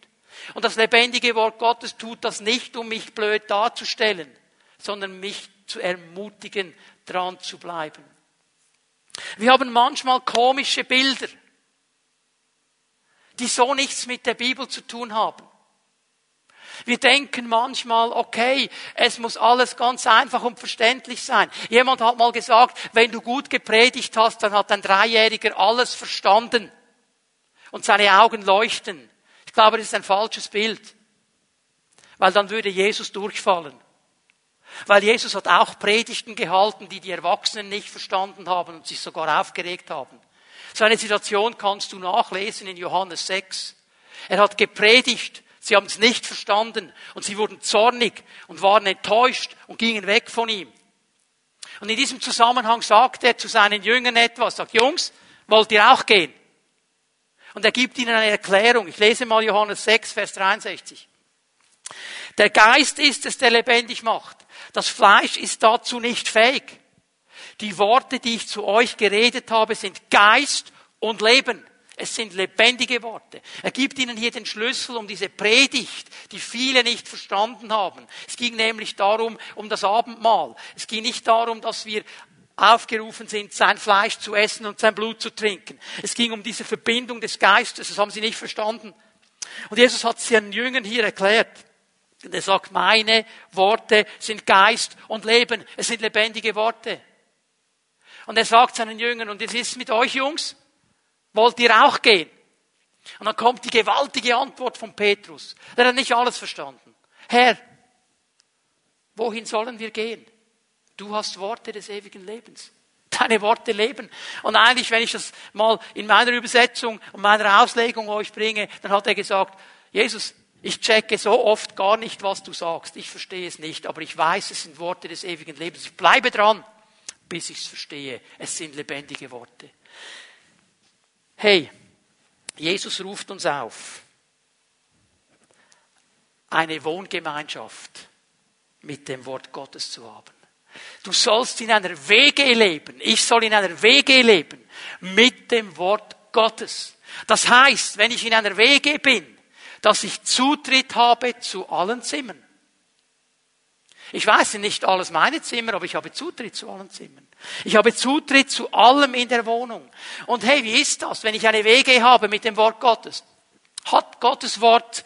Und das lebendige Wort Gottes tut das nicht, um mich blöd darzustellen, sondern mich zu ermutigen, dran zu bleiben. Wir haben manchmal komische Bilder, die so nichts mit der Bibel zu tun haben. Wir denken manchmal, okay, es muss alles ganz einfach und verständlich sein. Jemand hat mal gesagt, wenn du gut gepredigt hast, dann hat ein Dreijähriger alles verstanden und seine Augen leuchten. Ich glaube, das ist ein falsches Bild, weil dann würde Jesus durchfallen. Weil Jesus hat auch Predigten gehalten, die die Erwachsenen nicht verstanden haben und sich sogar aufgeregt haben. So eine Situation kannst du nachlesen in Johannes 6. Er hat gepredigt Sie haben es nicht verstanden und sie wurden zornig und waren enttäuscht und gingen weg von ihm. Und in diesem Zusammenhang sagt er zu seinen Jüngern etwas, sagt, Jungs, wollt ihr auch gehen? Und er gibt ihnen eine Erklärung. Ich lese mal Johannes 6, Vers 63. Der Geist ist es, der lebendig macht. Das Fleisch ist dazu nicht fähig. Die Worte, die ich zu euch geredet habe, sind Geist und Leben. Es sind lebendige Worte. Er gibt ihnen hier den Schlüssel um diese Predigt, die viele nicht verstanden haben. Es ging nämlich darum, um das Abendmahl. Es ging nicht darum, dass wir aufgerufen sind, sein Fleisch zu essen und sein Blut zu trinken. Es ging um diese Verbindung des Geistes. Das haben sie nicht verstanden. Und Jesus hat es seinen Jüngern hier erklärt. Und er sagt, meine Worte sind Geist und Leben. Es sind lebendige Worte. Und er sagt seinen Jüngern, und es ist mit euch Jungs, Wollt ihr auch gehen? Und dann kommt die gewaltige Antwort von Petrus. Der hat nicht alles verstanden. Herr, wohin sollen wir gehen? Du hast Worte des ewigen Lebens. Deine Worte leben. Und eigentlich, wenn ich das mal in meiner Übersetzung und meiner Auslegung euch bringe, dann hat er gesagt, Jesus, ich checke so oft gar nicht, was du sagst. Ich verstehe es nicht, aber ich weiß, es sind Worte des ewigen Lebens. Ich bleibe dran, bis ich es verstehe. Es sind lebendige Worte. Hey, Jesus ruft uns auf, eine Wohngemeinschaft mit dem Wort Gottes zu haben. Du sollst in einer Wege leben. Ich soll in einer Wege leben mit dem Wort Gottes. Das heißt, wenn ich in einer Wege bin, dass ich Zutritt habe zu allen Zimmern. Ich weiß nicht alles meine Zimmer, aber ich habe Zutritt zu allen Zimmern. Ich habe Zutritt zu allem in der Wohnung. Und hey, wie ist das, wenn ich eine WG habe mit dem Wort Gottes? Hat Gottes Wort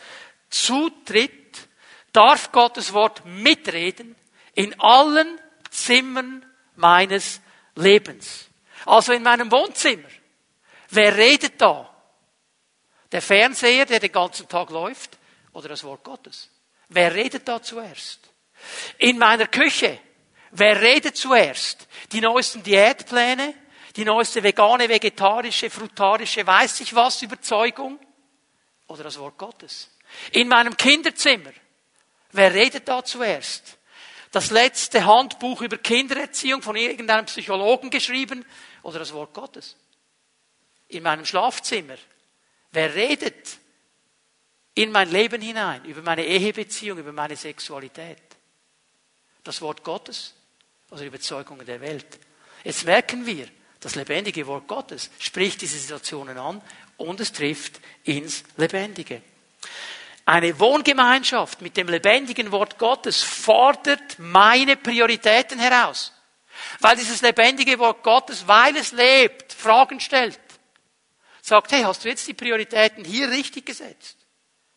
Zutritt? Darf Gottes Wort mitreden in allen Zimmern meines Lebens? Also in meinem Wohnzimmer. Wer redet da? Der Fernseher, der den ganzen Tag läuft, oder das Wort Gottes? Wer redet da zuerst? In meiner Küche, wer redet zuerst? Die neuesten Diätpläne, die neueste vegane, vegetarische, frutarische, weiß ich was, Überzeugung oder das Wort Gottes? In meinem Kinderzimmer, wer redet da zuerst? Das letzte Handbuch über Kindererziehung von irgendeinem Psychologen geschrieben oder das Wort Gottes? In meinem Schlafzimmer, wer redet in mein Leben hinein, über meine Ehebeziehung, über meine Sexualität? Das Wort Gottes oder Überzeugungen der Welt. Jetzt merken wir, das lebendige Wort Gottes spricht diese Situationen an und es trifft ins Lebendige. Eine Wohngemeinschaft mit dem lebendigen Wort Gottes fordert meine Prioritäten heraus. Weil dieses lebendige Wort Gottes, weil es lebt, Fragen stellt. Sagt, hey, hast du jetzt die Prioritäten hier richtig gesetzt?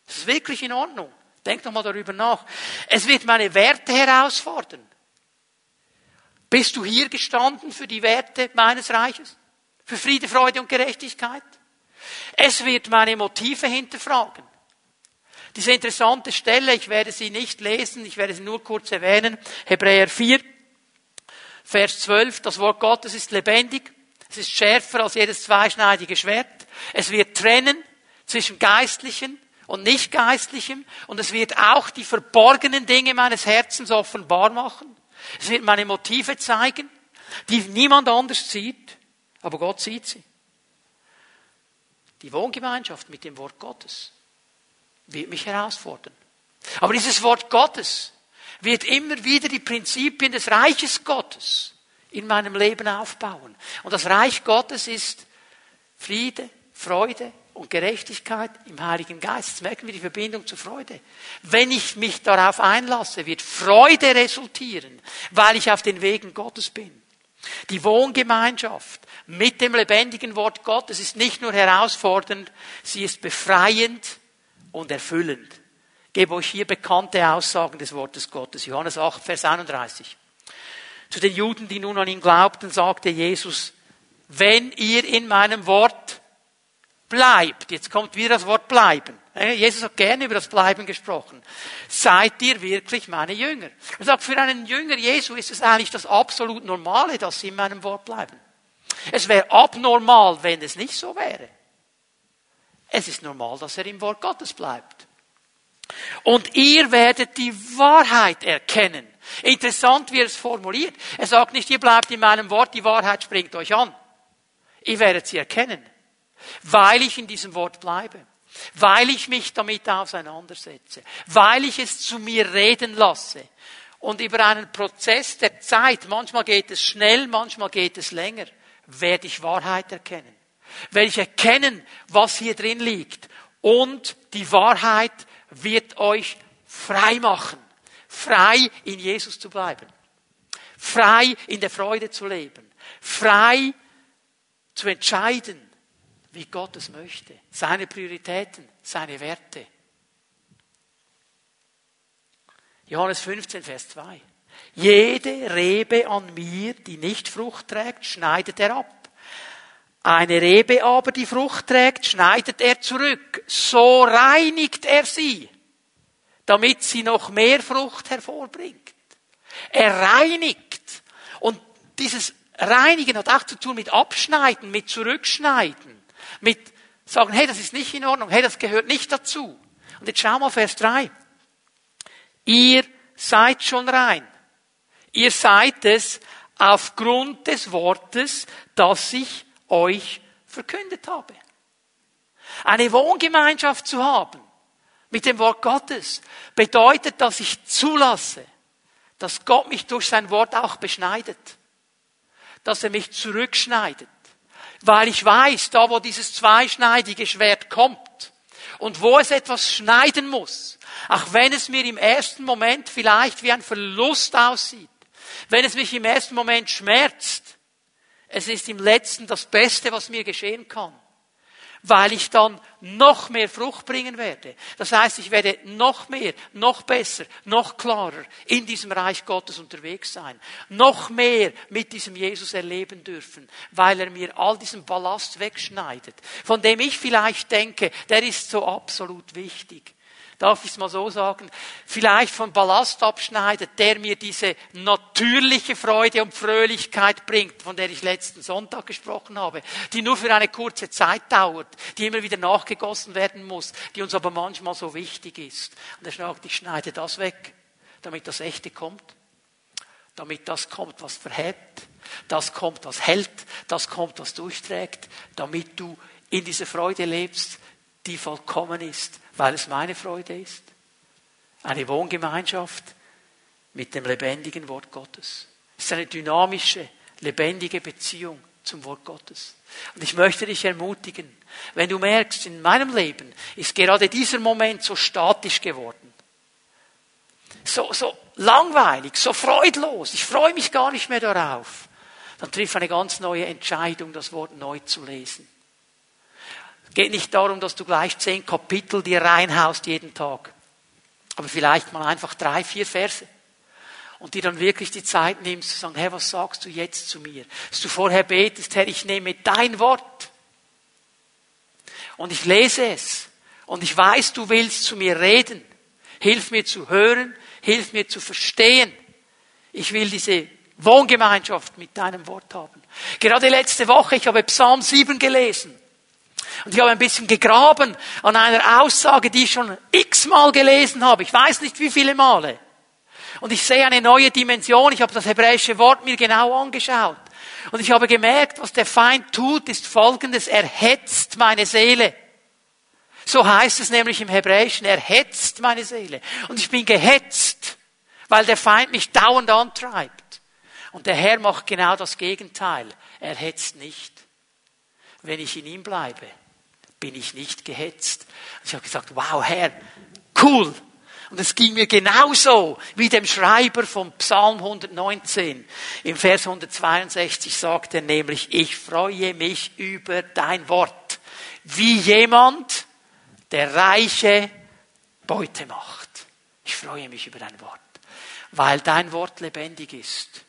Das ist wirklich in Ordnung. Denk doch mal darüber nach. Es wird meine Werte herausfordern. Bist du hier gestanden für die Werte meines Reiches? Für Friede, Freude und Gerechtigkeit? Es wird meine Motive hinterfragen. Diese interessante Stelle, ich werde sie nicht lesen, ich werde sie nur kurz erwähnen. Hebräer 4, Vers 12, das Wort Gottes ist lebendig, es ist schärfer als jedes zweischneidige Schwert Es wird trennen zwischen Geistlichen und Nicht-Geistlichem und es wird auch die verborgenen Dinge meines Herzens offenbar machen. Es wird meine Motive zeigen, die niemand anders sieht, aber Gott sieht sie. Die Wohngemeinschaft mit dem Wort Gottes wird mich herausfordern. Aber dieses Wort Gottes wird immer wieder die Prinzipien des Reiches Gottes in meinem Leben aufbauen. Und das Reich Gottes ist Friede, Freude und Gerechtigkeit im Heiligen Geist. Jetzt merken wir die Verbindung zur Freude. Wenn ich mich darauf einlasse, wird Freude resultieren, weil ich auf den Wegen Gottes bin. Die Wohngemeinschaft mit dem lebendigen Wort Gottes ist nicht nur herausfordernd, sie ist befreiend und erfüllend. Ich gebe euch hier bekannte Aussagen des Wortes Gottes. Johannes 8, Vers 31. Zu den Juden, die nun an ihn glaubten, sagte Jesus, wenn ihr in meinem Wort bleibt, jetzt kommt wieder das Wort bleiben. Jesus hat gerne über das Bleiben gesprochen. Seid ihr wirklich meine Jünger? Er sagt, für einen Jünger Jesu ist es eigentlich das absolut Normale, dass sie in meinem Wort bleiben. Es wäre abnormal, wenn es nicht so wäre. Es ist normal, dass er im Wort Gottes bleibt. Und ihr werdet die Wahrheit erkennen. Interessant, wie er es formuliert. Er sagt nicht, ihr bleibt in meinem Wort, die Wahrheit springt euch an. Ihr werdet sie erkennen, weil ich in diesem Wort bleibe, weil ich mich damit auseinandersetze, weil ich es zu mir reden lasse. Und über einen Prozess der Zeit, manchmal geht es schnell, manchmal geht es länger, werde ich Wahrheit erkennen. Werde ich erkennen, was hier drin liegt. Und die Wahrheit wird euch frei machen. Frei in Jesus zu bleiben. Frei in der Freude zu leben. Frei zu entscheiden, wie Gott es möchte. Seine Prioritäten, seine Werte. Johannes 15, Vers 2. Jede Rebe an mir, die nicht Frucht trägt, schneidet er ab. Eine Rebe aber, die Frucht trägt, schneidet er zurück. So reinigt er sie, damit sie noch mehr Frucht hervorbringt. Er reinigt. Und dieses Reinigen hat auch zu tun mit Abschneiden, mit Zurückschneiden, mit sagen, hey, das ist nicht in Ordnung, hey, das gehört nicht dazu. Und jetzt schau mal Vers 3. Ihr seid schon rein. Ihr seid es aufgrund des Wortes, das ich euch verkündet habe. Eine Wohngemeinschaft zu haben mit dem Wort Gottes bedeutet, dass ich zulasse, dass Gott mich durch sein Wort auch beschneidet, dass er mich zurückschneidet, weil ich weiß, da wo dieses zweischneidige Schwert kommt und wo es etwas schneiden muss, auch wenn es mir im ersten Moment vielleicht wie ein Verlust aussieht, wenn es mich im ersten Moment schmerzt, es ist im letzten das Beste, was mir geschehen kann. Weil ich dann noch mehr Frucht bringen werde. Das heißt, ich werde noch mehr, noch besser, noch klarer in diesem Reich Gottes unterwegs sein. Noch mehr mit diesem Jesus erleben dürfen, weil er mir all diesen Ballast wegschneidet, von dem ich vielleicht denke, der ist so absolut wichtig darf ich es mal so sagen, vielleicht von Ballast abschneidet, der mir diese natürliche Freude und Fröhlichkeit bringt, von der ich letzten Sonntag gesprochen habe, die nur für eine kurze Zeit dauert, die immer wieder nachgegossen werden muss, die uns aber manchmal so wichtig ist. Und er sagt, ich schneide das weg, damit das Echte kommt, damit das kommt, was verhält, das kommt, was hält, das kommt, was durchträgt, damit du in dieser Freude lebst, die vollkommen ist, weil es meine Freude ist. Eine Wohngemeinschaft mit dem lebendigen Wort Gottes. Es ist eine dynamische, lebendige Beziehung zum Wort Gottes. Und ich möchte dich ermutigen, wenn du merkst, in meinem Leben ist gerade dieser Moment so statisch geworden, so, so langweilig, so freudlos, ich freue mich gar nicht mehr darauf, dann triff eine ganz neue Entscheidung, das Wort neu zu lesen. Geht nicht darum, dass du gleich zehn Kapitel dir reinhaust jeden Tag. Aber vielleicht mal einfach drei, vier Verse. Und dir dann wirklich die Zeit nimmst zu sagen, Herr, was sagst du jetzt zu mir? Dass du vorher betest, Herr, ich nehme dein Wort. Und ich lese es. Und ich weiß, du willst zu mir reden. Hilf mir zu hören. Hilf mir zu verstehen. Ich will diese Wohngemeinschaft mit deinem Wort haben. Gerade letzte Woche, ich habe Psalm 7 gelesen. Und ich habe ein bisschen gegraben an einer Aussage, die ich schon x-mal gelesen habe. Ich weiß nicht wie viele Male. Und ich sehe eine neue Dimension. Ich habe das hebräische Wort mir genau angeschaut. Und ich habe gemerkt, was der Feind tut, ist folgendes. Er hetzt meine Seele. So heißt es nämlich im Hebräischen. Er hetzt meine Seele. Und ich bin gehetzt, weil der Feind mich dauernd antreibt. Und der Herr macht genau das Gegenteil. Er hetzt nicht. Wenn ich in ihm bleibe, bin ich nicht gehetzt. Und ich habe gesagt, wow, Herr, cool. Und es ging mir genauso wie dem Schreiber vom Psalm 119. Im Vers 162 sagt er nämlich, ich freue mich über dein Wort. Wie jemand, der reiche Beute macht. Ich freue mich über dein Wort. Weil dein Wort lebendig ist.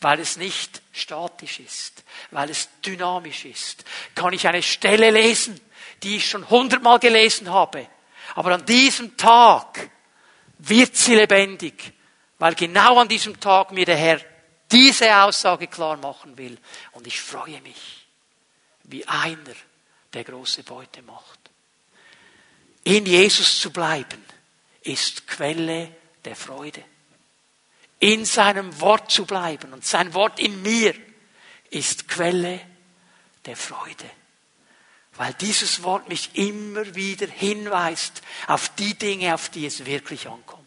Weil es nicht statisch ist. Weil es dynamisch ist. Kann ich eine Stelle lesen, die ich schon hundertmal gelesen habe. Aber an diesem Tag wird sie lebendig, weil genau an diesem Tag mir der Herr diese Aussage klar machen will. Und ich freue mich, wie einer, der große Beute macht. In Jesus zu bleiben, ist Quelle der Freude. In seinem Wort zu bleiben und sein Wort in mir ist Quelle der Freude. Weil dieses Wort mich immer wieder hinweist auf die Dinge, auf die es wirklich ankommt.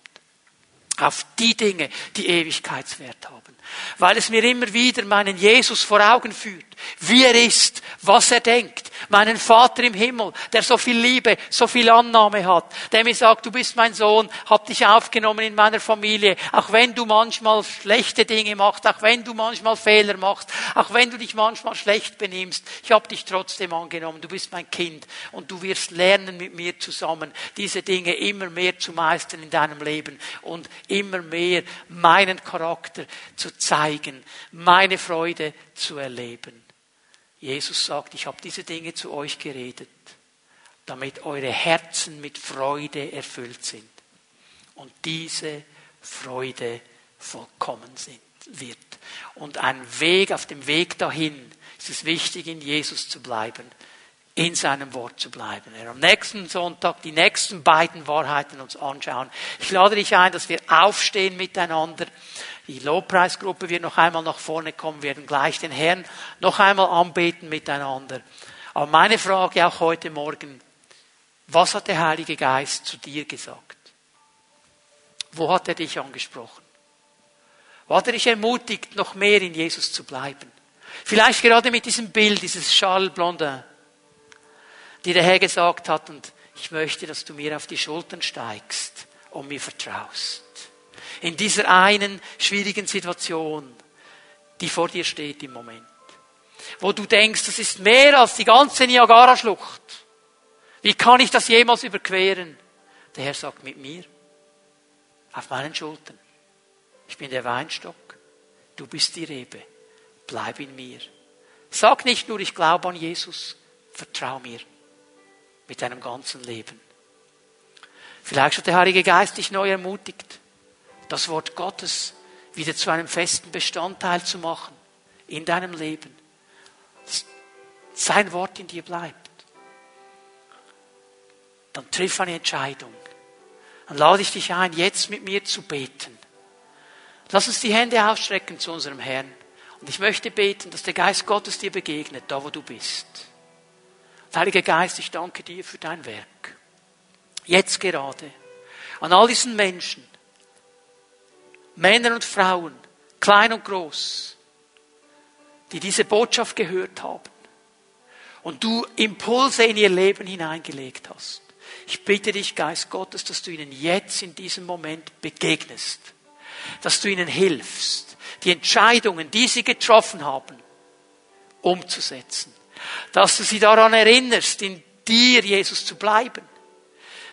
Auf die Dinge, die Ewigkeitswert haben. Weil es mir immer wieder meinen Jesus vor Augen führt, wie er ist, was er denkt, meinen Vater im Himmel, der so viel Liebe, so viel Annahme hat, der mir sagt, du bist mein Sohn, hab dich aufgenommen in meiner Familie, auch wenn du manchmal schlechte Dinge machst, auch wenn du manchmal Fehler machst, auch wenn du dich manchmal schlecht benimmst, ich hab dich trotzdem angenommen, du bist mein Kind und du wirst lernen mit mir zusammen, diese Dinge immer mehr zu meistern in deinem Leben und immer mehr meinen Charakter zu zeigen, meine Freude zu erleben. Jesus sagt, ich habe diese Dinge zu euch geredet, damit eure Herzen mit Freude erfüllt sind und diese Freude vollkommen sind, wird. Und ein Weg, auf dem Weg dahin ist es wichtig, in Jesus zu bleiben, in seinem Wort zu bleiben. Er am nächsten Sonntag die nächsten beiden Wahrheiten uns anschauen. Ich lade dich ein, dass wir aufstehen miteinander. Die Lobpreisgruppe wird noch einmal nach vorne kommen, werden gleich den Herrn noch einmal anbeten miteinander. Aber meine Frage auch heute Morgen, was hat der Heilige Geist zu dir gesagt? Wo hat er dich angesprochen? Wo hat er dich ermutigt, noch mehr in Jesus zu bleiben? Vielleicht gerade mit diesem Bild, dieses Charles Blondin, die der Herr gesagt hat, und ich möchte, dass du mir auf die Schultern steigst und mir vertraust in dieser einen schwierigen Situation, die vor dir steht im Moment. Wo du denkst, das ist mehr als die ganze Niagara-Schlucht. Wie kann ich das jemals überqueren? Der Herr sagt mit mir, auf meinen Schultern. Ich bin der Weinstock, du bist die Rebe, bleib in mir. Sag nicht nur, ich glaube an Jesus, vertrau mir mit deinem ganzen Leben. Vielleicht hat der Heilige Geist dich neu ermutigt das Wort Gottes wieder zu einem festen Bestandteil zu machen in deinem Leben. Sein Wort in dir bleibt. Dann triff eine Entscheidung. Dann lade ich dich ein, jetzt mit mir zu beten. Lass uns die Hände ausstrecken zu unserem Herrn. Und ich möchte beten, dass der Geist Gottes dir begegnet, da wo du bist. Heiliger Geist, ich danke dir für dein Werk. Jetzt gerade. An all diesen Menschen, Männer und Frauen, klein und groß, die diese Botschaft gehört haben und du Impulse in ihr Leben hineingelegt hast. Ich bitte dich, Geist Gottes, dass du ihnen jetzt in diesem Moment begegnest, dass du ihnen hilfst, die Entscheidungen, die sie getroffen haben, umzusetzen, dass du sie daran erinnerst, in dir, Jesus, zu bleiben,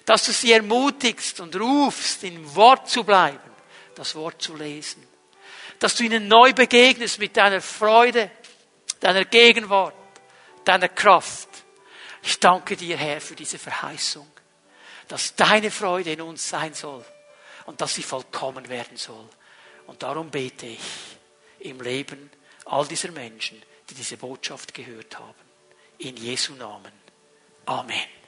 dass du sie ermutigst und rufst, im Wort zu bleiben, das Wort zu lesen. Dass du ihnen neu begegnest mit deiner Freude, deiner Gegenwart, deiner Kraft. Ich danke dir, Herr, für diese Verheißung, dass deine Freude in uns sein soll und dass sie vollkommen werden soll. Und darum bete ich im Leben all dieser Menschen, die diese Botschaft gehört haben. In Jesu Namen. Amen.